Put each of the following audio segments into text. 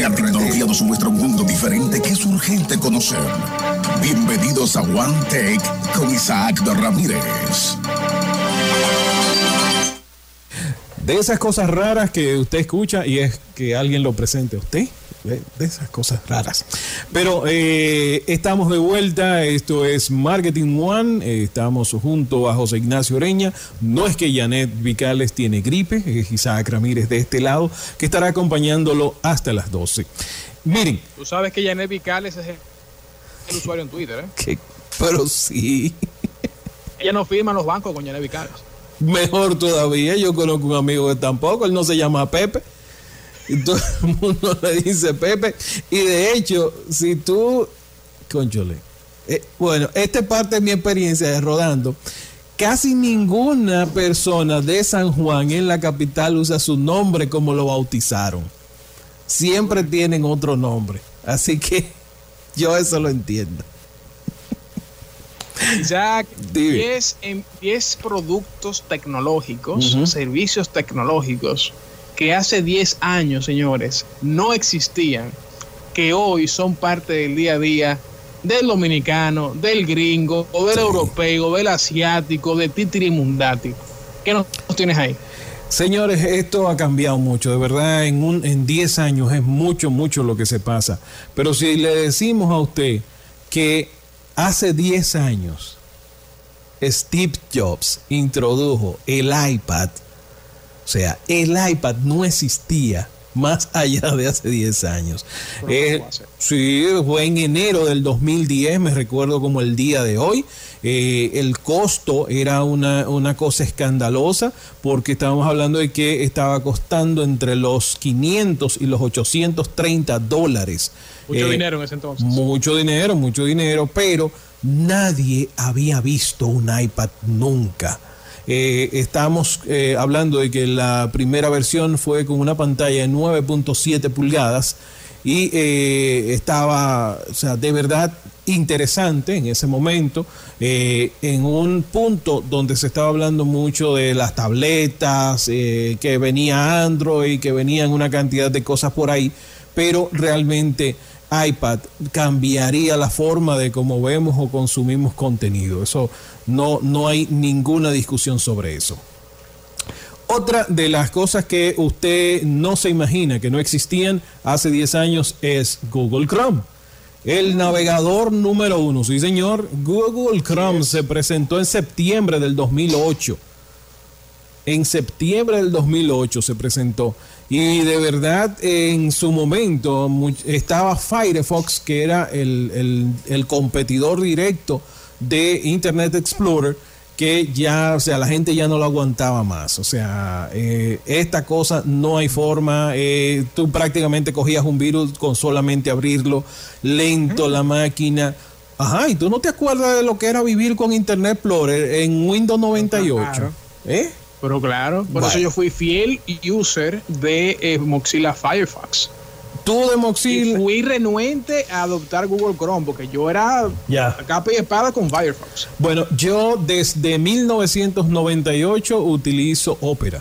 La tecnología nos muestra un mundo diferente que es urgente conocer. Bienvenidos a One Tech con Isaac Ramírez. De esas cosas raras que usted escucha y es que alguien lo presente a usted de, esas cosas raras. Pero eh, estamos de vuelta, esto es Marketing One, eh, estamos junto a José Ignacio Oreña, no es que Janet Vicales tiene gripe, es Isaac Ramírez de este lado, que estará acompañándolo hasta las 12. Miren. Tú sabes que Janet Vicales es el, usuario en Twitter, ¿eh? pero sí. Ella no firma en los bancos con Janet Vicales. Mejor todavía, yo conozco un amigo que tampoco, él no se llama Pepe. Y todo el mundo le dice Pepe. Y de hecho, si tú, conchole, eh, bueno, esta es parte de mi experiencia de rodando. Casi ninguna persona de San Juan en la capital usa su nombre como lo bautizaron. Siempre tienen otro nombre. Así que yo eso lo entiendo. Isaac, 10 productos tecnológicos, servicios tecnológicos que hace 10 años, señores, no existían, que hoy son parte del día a día del dominicano, del gringo, o del europeo, del asiático, de titirimundati. ¿Qué nos, tienes ahí? Señores, esto ha cambiado mucho, de verdad, en, un, en 10 años es mucho, mucho lo que se pasa. Pero si le decimos a usted que hace 10 años Steve Jobs introdujo el iPad o sea, el iPad no existía más allá de hace 10 años. Eh, sí, fue en enero del 2010, me recuerdo como el día de hoy. Eh, el costo era una, una, cosa escandalosa porque estábamos hablando de que estaba costando entre los 500 y los 830 dólares. Mucho eh, dinero en ese entonces. Mucho dinero, mucho dinero, pero nadie había visto un iPad nunca. Eh, estamos eh, hablando de que la primera versión fue con una pantalla de 9.7 pulgadas y eh, estaba, o sea, de verdad interesante en ese momento, en un punto donde se estaba hablando mucho de las tabletas, que venía Android, que venían una cantidad de cosas por ahí, pero realmente iPad cambiaría la forma de cómo vemos o consumimos contenido. Eso no, no hay ninguna discusión sobre eso. Otra de las cosas que usted no se imagina que no existían hace 10 años es Google Chrome. El navegador número uno, sí señor, Google Chrome se presentó en septiembre del 2008. En septiembre del 2008 se presentó. Y de verdad, en su momento estaba Firefox, que era el, el competidor directo de Internet Explorer que ya, o sea, la gente ya no lo aguantaba más. O sea, eh, esta cosa no hay forma. Eh, tú prácticamente cogías un virus con solamente abrirlo, lento la máquina. Ajá, y tú no te acuerdas de lo que era vivir con Internet Explorer en Windows 98. ¿Eh? Pero claro, por eso yo fui fiel user de eh, Mozilla Firefox tú de Mozilla. fui renuente a adoptar Google Chrome porque yo era capa y espada con Firefox. Bueno, yo desde 1998 utilizo Opera.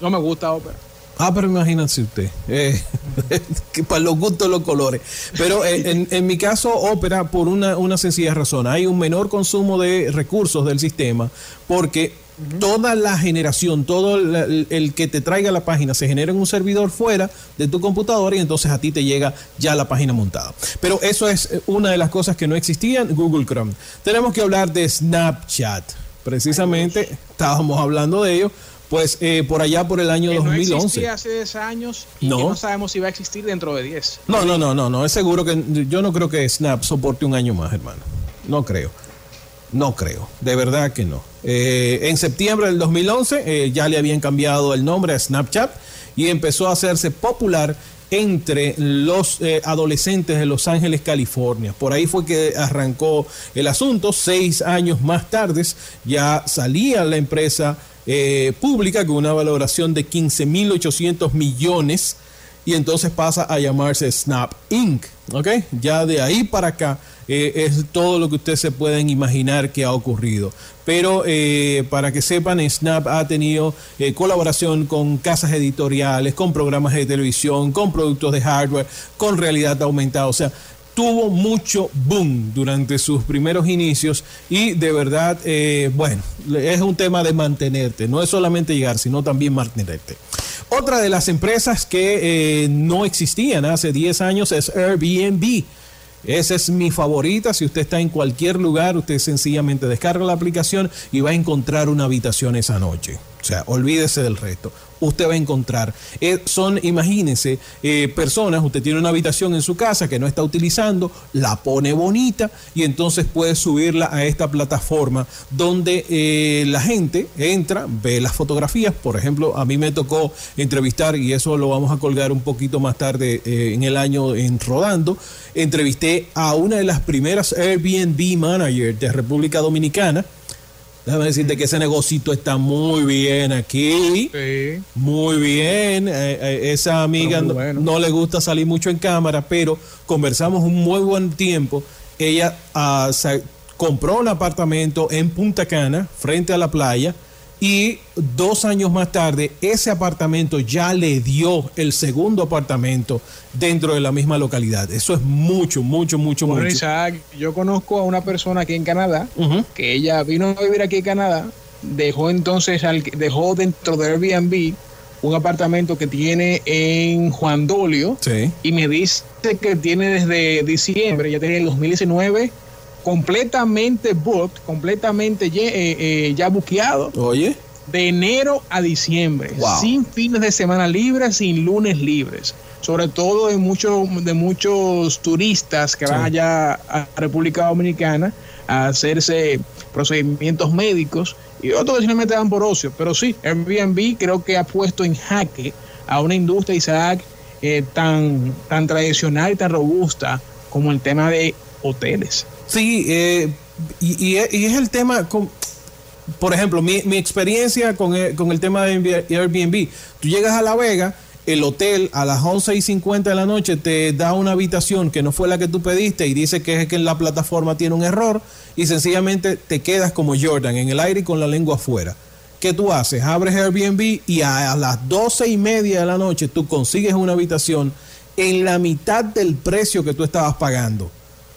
No me gusta Opera. Ah, pero imagínense usted, eh, que para los gustos los colores. Pero en, en, mi caso, Opera, por una, una sencilla razón, hay un menor consumo de recursos del sistema porque Toda la generación, todo el, que te traiga la página se genera en un servidor fuera de tu computadora y entonces a ti te llega ya la página montada. Pero eso es eh, una de las cosas que no existían, Google Chrome. Tenemos que hablar de Snapchat. Precisamente estábamos hablando de ello. Pues eh, por allá por el año 2011. No existía hace 10 años y no. no sabemos si va a existir dentro de 10. No, no, no, no, no. Es seguro que yo no creo que Snap soporte un año más, hermano. No creo. No creo, de verdad que no. Eh, en septiembre del 2011 eh, ya le habían cambiado el nombre a Snapchat y empezó a hacerse popular entre los eh, adolescentes de Los Ángeles, California. Por ahí fue que arrancó el asunto. Seis años más tarde ya salía la empresa pública con una valoración de 15.800 millones y entonces pasa a llamarse Snap Inc. ¿Ok? Ya de ahí para acá eh, es todo lo que ustedes se pueden imaginar que ha ocurrido. Pero eh, para que sepan, Snap ha tenido eh, colaboración con casas editoriales, con programas de televisión, con productos de hardware, con realidad aumentada. O sea, tuvo mucho boom durante sus primeros inicios y de verdad, bueno, es un tema de mantenerte, no es solamente llegar, sino también mantenerte. Otra de las empresas que no existían hace 10 años es Airbnb. Esa es mi favorita. Si usted está en cualquier lugar, usted sencillamente descarga la aplicación y va a encontrar una habitación esa noche. O sea, olvídese del resto usted va a encontrar. Eh, son, imagínense, eh, personas, usted tiene una habitación en su casa que no está utilizando, la pone bonita y entonces puede subirla a esta plataforma donde eh, la gente entra, ve las fotografías. Por ejemplo, a mí me tocó entrevistar, y eso lo vamos a colgar un poquito más tarde en el año en Rodando, entrevisté a una de las primeras Airbnb managers de República Dominicana Déjame decirte que ese negocito está muy bien aquí. Sí. Muy bien. Eh, eh, esa amiga no, le gusta salir mucho en cámara, pero conversamos un muy buen tiempo. Ella ah, compró un apartamento en Punta Cana, frente a la playa y dos años más tarde ese apartamento ya le dio el segundo apartamento dentro de la misma localidad. Eso es mucho, mucho, mucho, mucho. Isaac, yo conozco a una persona aquí en Canadá que ella vino a vivir aquí en Canadá, dejó entonces, dejó dentro de Airbnb un apartamento que tiene en Juan Dolio y me dice que tiene desde diciembre, ya tiene el 2019 completamente booked, completamente eh, eh, ya buqueado. Oye. De enero a diciembre, sin fines de semana libres, sin lunes libres. Sobre todo de, muchos de muchos turistas que van allá a República Dominicana a hacerse procedimientos médicos y otros que simplemente dan por ocio. Pero sí, Airbnb creo que ha puesto en jaque a una industria, Isaac, eh, tan, tan tradicional y tan robusta como el tema de hoteles. Sí, eh, y, es el tema, con, por ejemplo, mi, experiencia con el, con el, tema de Airbnb. Tú llegas a La Vega, el hotel a las 11 y 50 de la noche te da una habitación que no fue la que tú pediste y dice que es que la plataforma tiene un error y sencillamente te quedas como Jordan en el aire y con la lengua afuera. ¿Qué tú haces? Abres Airbnb y a, a las 12 y media de la noche tú consigues una habitación en la mitad del precio que tú estabas pagando.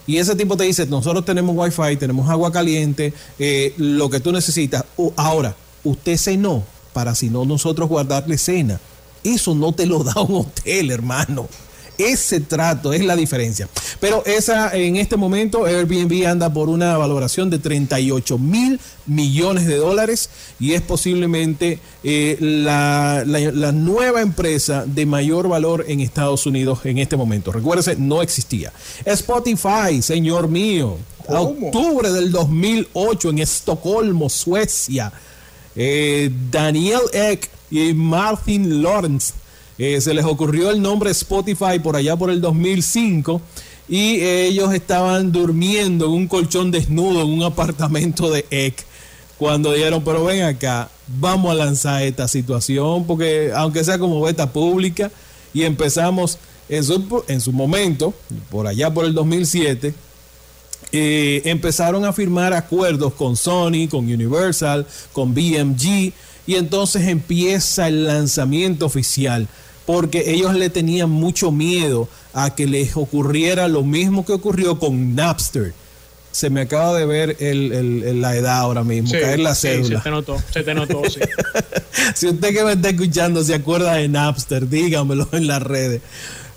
Y ese tipo te dice, nosotros tenemos wifi, tenemos agua caliente, eh, lo que tú necesitas. ahora, usted cenó para si no nosotros guardarle cena. Eso no te lo da un hotel, hermano. Ese trato es la diferencia. Pero esa en este momento Airbnb anda por una valoración de 38 mil millones de dólares y es posiblemente eh, la, nueva empresa de mayor valor en Estados Unidos en este momento. Recuérdese, no existía. Spotify, señor mío, octubre del 2008 en Estocolmo, Suecia. Eh, Daniel Eck y Martin Lawrence eh, se les ocurrió el nombre Spotify por allá por el 2005 y ellos estaban durmiendo en un colchón desnudo en un apartamento de EC cuando dijeron, pero ven acá, vamos a lanzar esta situación porque aunque sea como beta pública y empezamos en su, en su momento, por allá por el 2007, eh, empezaron a firmar acuerdos con Sony, con Universal, con BMG y entonces empieza el lanzamiento oficial porque ellos le tenían mucho miedo a que les ocurriera lo mismo que ocurrió con Napster. Se me acaba de ver la edad ahora mismo, caer la cédula. se te notó, se te notó, sí. si usted que me está escuchando se acuerda de Napster, dígamelo en las redes.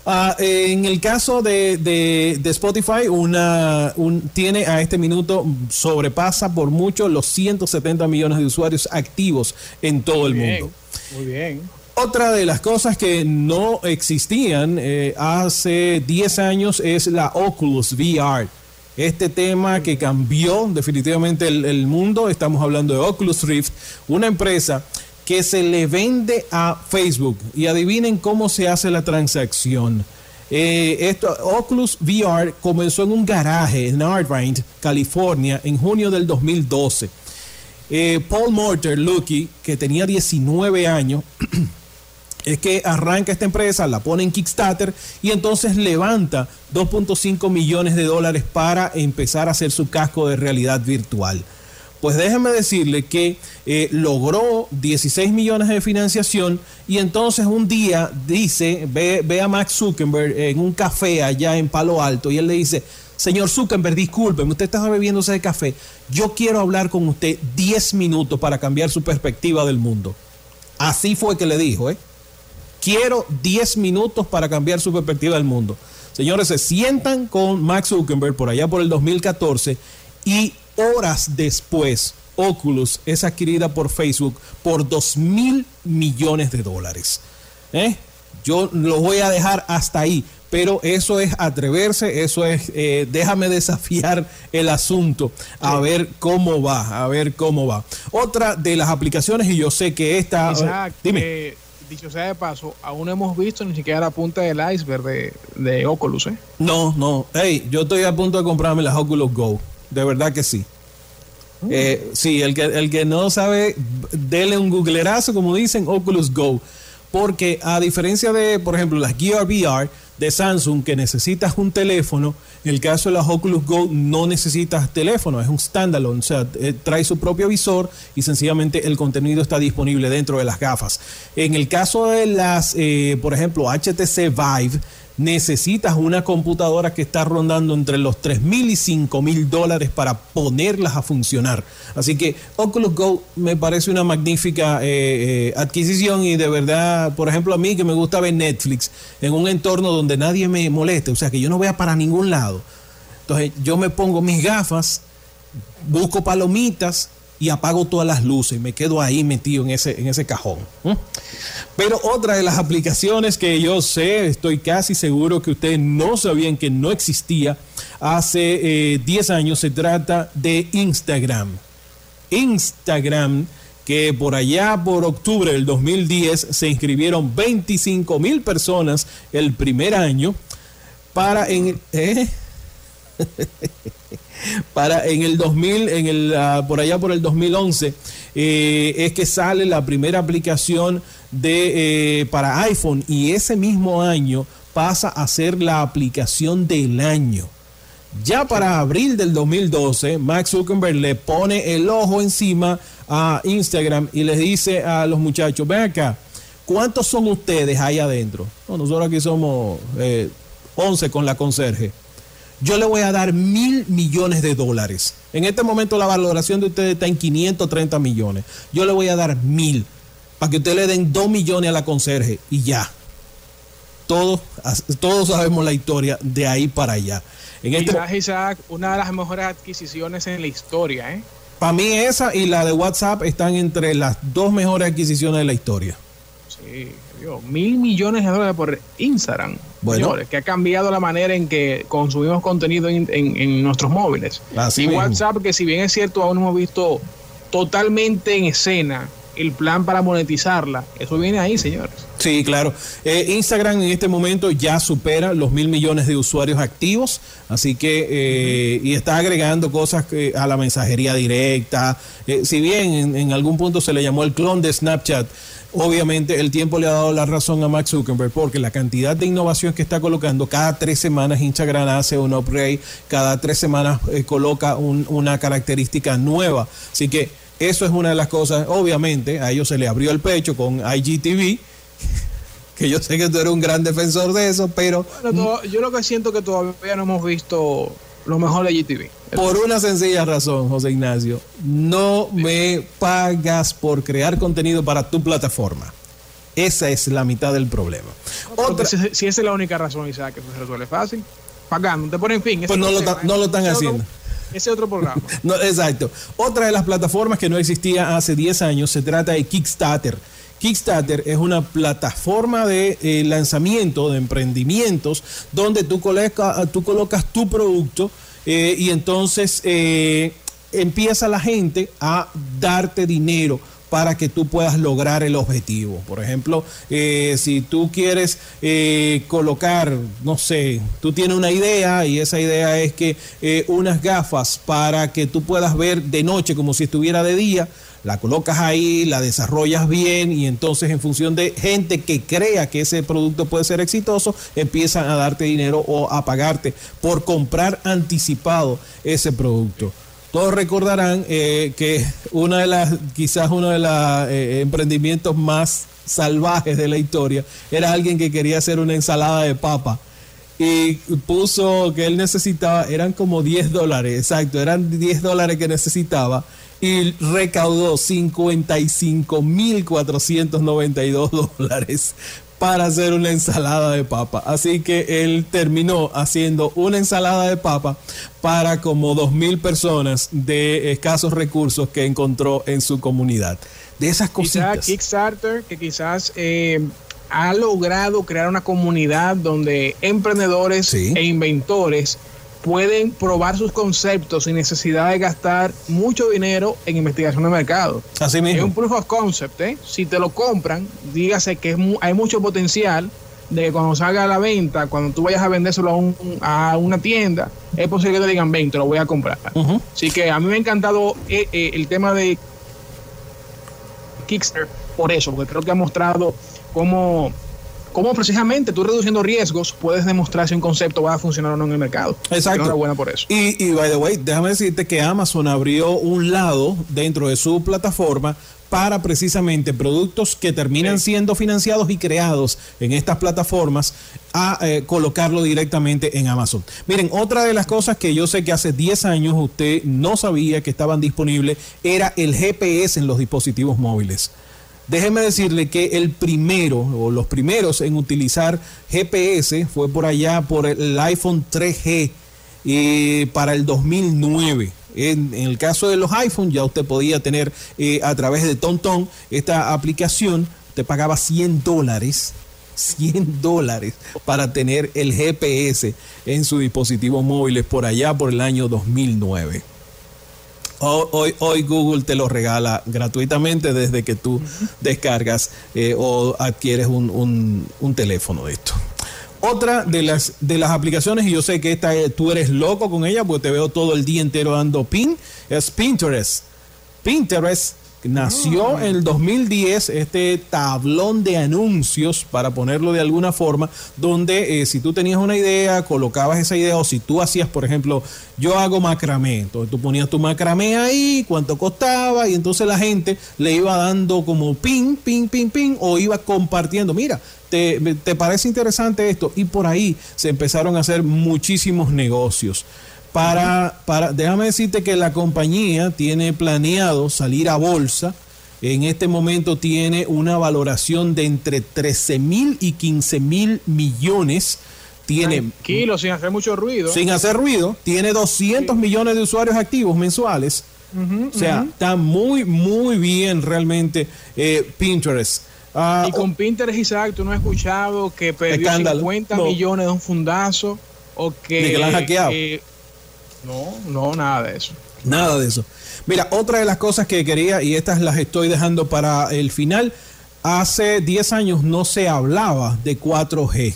Ah, en el caso de, Spotify, una, tiene a este minuto, sobrepasa por mucho los 170 millones de usuarios activos en todo el mundo. Muy bien. Otra de las cosas que no existían eh, hace 10 años es la Oculus VR. Este tema que cambió definitivamente el, mundo, estamos hablando de Oculus Rift, una empresa que se le vende a Facebook. Y adivinen cómo se hace la transacción. Eh, esto, Oculus VR comenzó en un garaje en Irvine, California, en junio del 2012. Eh, Paul Morter, Lucky, que tenía 19 años, es que arranca esta empresa, la pone en Kickstarter y entonces levanta 2.5 millones de dólares para empezar a hacer su casco de realidad virtual. Pues déjeme decirle que eh, logró 16 millones de financiación y entonces un día dice, ve, ve a Max Zuckerberg en un café allá en Palo Alto y él le dice, señor Zuckerberg, discúlpeme, usted está bebiéndose de café, yo quiero hablar con usted 10 minutos para cambiar su perspectiva del mundo. Así fue que le dijo, ¿eh? Quiero 10 minutos para cambiar su perspectiva del mundo. Señores, se sientan con Max Zuckerberg por allá por el 2014 y horas después Oculus es adquirida por Facebook por 2 mil millones de dólares. ¿Eh? Yo lo voy a dejar hasta ahí, pero eso es atreverse, eso es, eh, déjame desafiar el asunto, a ver cómo va, a ver cómo va. Otra de las aplicaciones, y yo sé que esta... Exacto. dime dicho sea de paso, aún no hemos visto ni siquiera la punta del iceberg de, de Oculus, ¿eh? No, no. Hey, yo estoy a punto de comprarme las Oculus Go. De verdad que sí. Eh, sí, el que, el que no sabe, dele un googlerazo, como dicen, Oculus Go. Porque a diferencia de, por ejemplo, las Gear VR, de Samsung que necesitas un teléfono, en el caso de las Oculus Go no necesitas teléfono, es un standalone, o sea, eh, trae su propio visor y sencillamente el contenido está disponible dentro de las gafas. En el caso de las, eh, por ejemplo, HTC Vive, necesitas una computadora que está rondando entre los 3 mil y 5 mil dólares para ponerlas a funcionar. Así que Oculus Go me parece una magnífica eh, eh, adquisición y de verdad, por ejemplo, a mí que me gusta ver Netflix en un entorno donde nadie me moleste, o sea, que yo no vea para ningún lado. Entonces yo me pongo mis gafas, busco palomitas y apago todas las luces, me quedo ahí metido en ese, en ese cajón. Pero otra de las aplicaciones que yo sé, estoy casi seguro que ustedes no sabían que no existía hace 10 eh, años, se trata de Instagram. Instagram que por allá por octubre del 2010 se inscribieron 25 mil personas el primer año para en... ¿eh? para en el 2000, en el, ah, por allá por el 2011, eh, es que sale la primera aplicación de, eh, para iPhone y ese mismo año pasa a ser la aplicación del año. Ya para abril del 2012, Max Zuckerberg le pone el ojo encima a Instagram y les dice a los muchachos, ven acá, ¿cuántos son ustedes ahí adentro? nosotros aquí somos 11 eh, con la conserje yo le voy a dar mil millones de dólares. En este momento la valoración de ustedes está en 530 millones. Yo le voy a dar mil para que ustedes le den dos millones a la conserje y ya. Todos, todos sabemos la historia de ahí para allá. En este Isaac, una de las mejores adquisiciones en la historia. ¿eh? Para mí esa y la de WhatsApp están entre las dos mejores adquisiciones de la historia. Sí mil millones de dólares por Instagram. Bueno. que ha cambiado la manera en que consumimos contenido en, nuestros móviles. y WhatsApp, que si bien es cierto, aún no hemos visto totalmente en escena el plan para monetizarla. Eso viene ahí, señores. Sí, claro. Eh, Instagram en este momento ya supera los mil millones de usuarios activos, así que, eh, y está agregando cosas a la mensajería directa. Eh, si bien en, algún punto se le llamó el clon de Snapchat, Obviamente el tiempo le ha dado la razón a Max Zuckerberg porque la cantidad de innovación que está colocando, cada tres semanas Instagram hace un upgrade, cada tres semanas eh, coloca una característica nueva. Así que eso es una de las cosas, obviamente a ellos se le abrió el pecho con IGTV que yo sé que tú eres un gran defensor de eso, pero... yo lo que siento que todavía no hemos visto lo mejor de GTV. Por una sencilla razón, José Ignacio. No me pagas por crear contenido para tu plataforma. Esa es la mitad del problema. si, esa es la única razón, Isaac, que se resuelve fácil, pagando, te ponen fin. Pues no, lo, no lo, están haciendo. Ese otro programa. no, exacto. Otra de las plataformas que no existía hace 10 años se trata de Kickstarter. Kickstarter es una plataforma de eh, lanzamiento de emprendimientos donde tú, tú colocas tu producto eh, y entonces eh, empieza la gente a darte dinero para que tú puedas lograr el objetivo. Por ejemplo, si tú quieres colocar, no sé, tú tienes una idea y esa idea es que unas gafas para que tú puedas ver de noche como si estuviera de día, la colocas ahí, la desarrollas bien y entonces en función de gente que crea que ese producto puede ser exitoso, empiezan a darte dinero o a pagarte por comprar anticipado ese producto. Todos recordarán eh, que una de las, quizás uno de los eh, emprendimientos más salvajes de la historia era alguien que quería hacer una ensalada de papa. Y puso que él necesitaba, eran como 10 dólares, exacto, eran 10 dólares que necesitaba y recaudó 55.492 dólares para hacer una ensalada de papa. Así que él terminó haciendo una ensalada de papa para como 2.000 personas de escasos recursos que encontró en su comunidad. De esas cositas. Kickstarter, que quizás eh, ha logrado crear una comunidad donde emprendedores e inventores pueden probar sus conceptos sin necesidad de gastar mucho dinero en investigación de mercado. Así mismo. Es un proof of concept, ¿eh? Si te lo compran, dígase que hay mucho potencial de que cuando salga a la venta, cuando tú vayas a vendérselo a, una tienda, es posible que te digan, ven, te lo voy a comprar. Así que a mí me ha encantado eh, eh, el tema de Kickstarter por eso, porque creo que ha mostrado cómo cómo precisamente tú reduciendo riesgos puedes demostrar si un concepto va a funcionar o no en el mercado. Exacto. buena por eso. Y, y, by the way, déjame decirte que Amazon abrió un lado dentro de su plataforma para precisamente productos que terminan siendo financiados y creados en estas plataformas a eh, colocarlo directamente en Amazon. Miren, otra de las cosas que yo sé que hace 10 años usted no sabía que estaban disponibles era el GPS en los dispositivos móviles. Déjeme decirle que el primero o los primeros en utilizar GPS fue por allá por el iPhone 3G eh, para el 2009. En, el caso de los iPhones ya usted podía tener eh, a través de TomTom esta aplicación, te pagaba 100 dólares 100 dólares para tener el GPS en su dispositivo móvil por allá por el año 2009. Hoy, hoy, Google te lo regala gratuitamente desde que tú descargas eh, o adquieres un, teléfono de esto. Otra de las, de las aplicaciones, y yo sé que esta, tú eres loco con ella, porque te veo todo el día entero dando pin, es Pinterest. Pinterest Nació ah. en el 2010 este tablón de anuncios, para ponerlo de alguna forma, donde eh, si tú tenías una idea, colocabas esa idea, o si tú hacías, por ejemplo, yo hago macramé, entonces tú ponías tu macramé ahí, cuánto costaba, y entonces la gente le iba dando como pin, pin, pin, pin, o iba compartiendo, mira, ¿Te, ¿te, parece interesante esto? Y por ahí se empezaron a hacer muchísimos negocios para, para, déjame decirte que la compañía tiene planeado salir a bolsa. En este momento tiene una valoración de entre 13 mil y 15 mil millones. Tiene, Tranquilo, sin hacer mucho ruido. Sin hacer ruido. Tiene 200 millones de usuarios activos mensuales. o sea, está muy, muy bien realmente eh, Pinterest. Ah, y con Pinterest, Isaac, tú no has escuchado que perdió 50 millones de un fundazo o que, que la han hackeado. No, no, nada de eso. Nada de eso. Mira, otra de las cosas que quería, y estas las estoy dejando para el final, hace 10 años no se hablaba de 4G.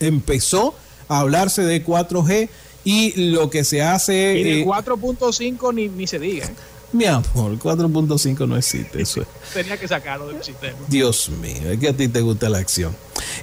Empezó a hablarse de 4G y lo que se hace... Y de 4.5 eh, ni, ni se diga. Mi amor, 4.5 no existe. Eso Tenía que sacarlo del sistema. Dios mío, es que a ti te gusta la acción.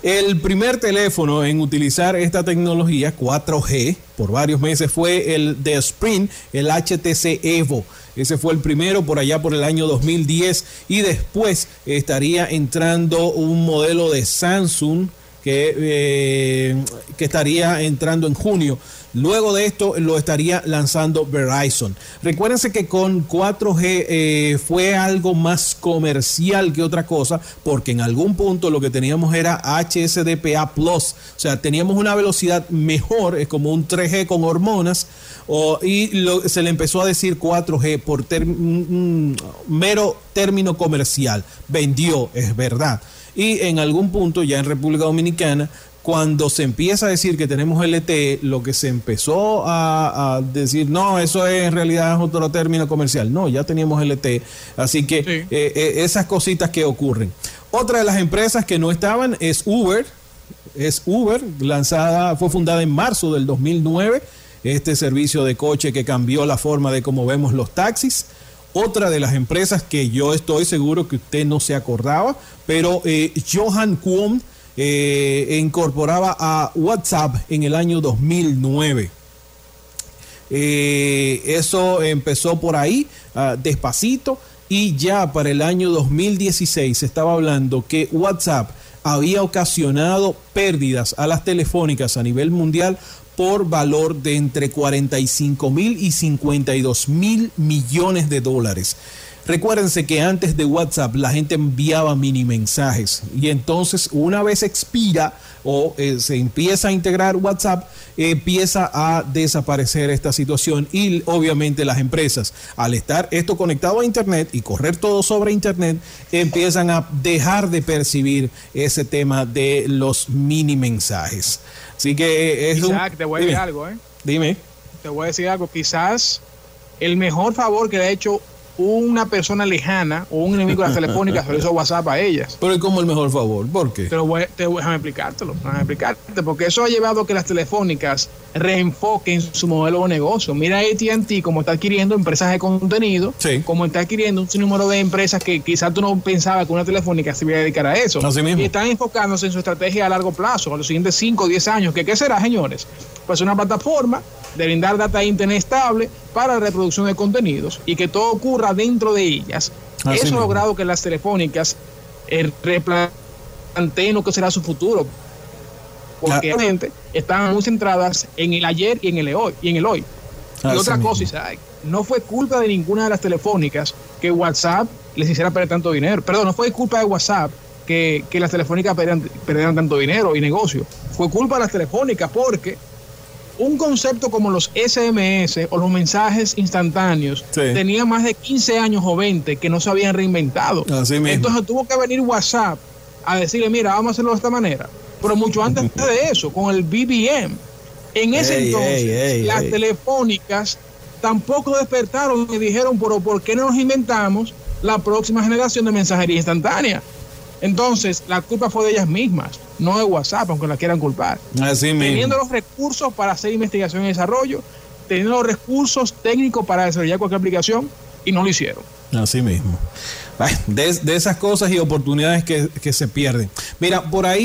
El primer teléfono en utilizar esta tecnología 4G por varios meses fue el de Sprint, el HTC Evo. Ese fue el primero por allá por el año 2010 y después estaría entrando un modelo de Samsung que, eh, que estaría entrando en junio. Luego de esto lo estaría lanzando Verizon. Recuérdense que con 4G eh, fue algo más comercial que otra cosa, porque en algún punto lo que teníamos era HSDPA Plus, o sea, teníamos una velocidad mejor, es como un 3G con hormonas, y se le empezó a decir 4G por un mero término comercial. Vendió, es verdad. Y en algún punto, ya en República Dominicana, cuando se empieza a decir que tenemos LTE, lo que se empezó a, decir, no, eso es en realidad es otro término comercial. No, ya teníamos LTE. Así que eh, eh, esas cositas que ocurren. Otra de las empresas que no estaban es Uber. Es Uber, lanzada, fue fundada en marzo del 2009. Este servicio de coche que cambió la forma de cómo vemos los taxis. otra de las empresas que yo estoy seguro que usted no se acordaba, pero eh, Johan Kuhn eh, incorporaba a WhatsApp en el año 2009. Eh, eso empezó por ahí, ah, despacito, y ya para el año 2016 se estaba hablando que WhatsApp había ocasionado pérdidas a las telefónicas a nivel mundial por valor de entre 45 mil y 52 mil millones de dólares. Recuérdense que antes de WhatsApp la gente enviaba mini mensajes y entonces una vez expira o eh, se empieza a integrar WhatsApp, empieza a desaparecer esta situación y obviamente las empresas al estar esto conectado a Internet y correr todo sobre Internet empiezan a dejar de percibir ese tema de los mini mensajes. Así que es Isaac, te voy a decir algo, ¿eh? Dime. Te voy a decir algo, quizás el mejor favor que le ha hecho una persona lejana o un enemigo de las telefónicas se hizo WhatsApp a ellas. Pero como el mejor favor? ¿Por qué? Te lo voy, te déjame explicártelo, déjame explicarte, porque eso ha llevado a que las telefónicas reenfoquen su modelo de negocio. Mira AT&T como está adquiriendo empresas de contenido, como está adquiriendo un sinnúmero de empresas que quizás tú no pensabas que una telefónica se iba a dedicar a eso. Y están enfocándose en su estrategia a largo plazo, a los siguientes 5 o 10 años. ¿Qué, ¿Qué será, señores? Pues una plataforma de brindar data internet estable para la reproducción de contenidos y que todo ocurra dentro de ellas. Eso ha logrado que las telefónicas eh, replanteen lo que será su futuro. Porque realmente están muy centradas en el ayer y en el hoy. Y, en el hoy. y otra cosa, Isaac, no fue culpa de ninguna de las telefónicas que WhatsApp les hiciera perder tanto dinero. Perdón, no fue culpa de WhatsApp que, las telefónicas perdieran tanto dinero y negocio. Fue culpa de las telefónicas porque un concepto como los SMS o los mensajes instantáneos tenía más de 15 años o 20 que no se habían reinventado. Entonces tuvo que venir WhatsApp a decirle, mira, vamos a hacerlo de esta manera. Pero mucho antes de eso, con el BBM. En ese entonces, las telefónicas tampoco despertaron y dijeron, pero ¿por qué no nos inventamos la próxima generación de mensajería instantánea? Entonces, la culpa fue de ellas mismas, no de WhatsApp, aunque la quieran culpar. Teniendo los recursos para hacer investigación y desarrollo, teniendo los recursos técnicos para desarrollar cualquier aplicación, y no lo hicieron. Así mismo. De, esas cosas y oportunidades que, que se pierden. Mira, por ahí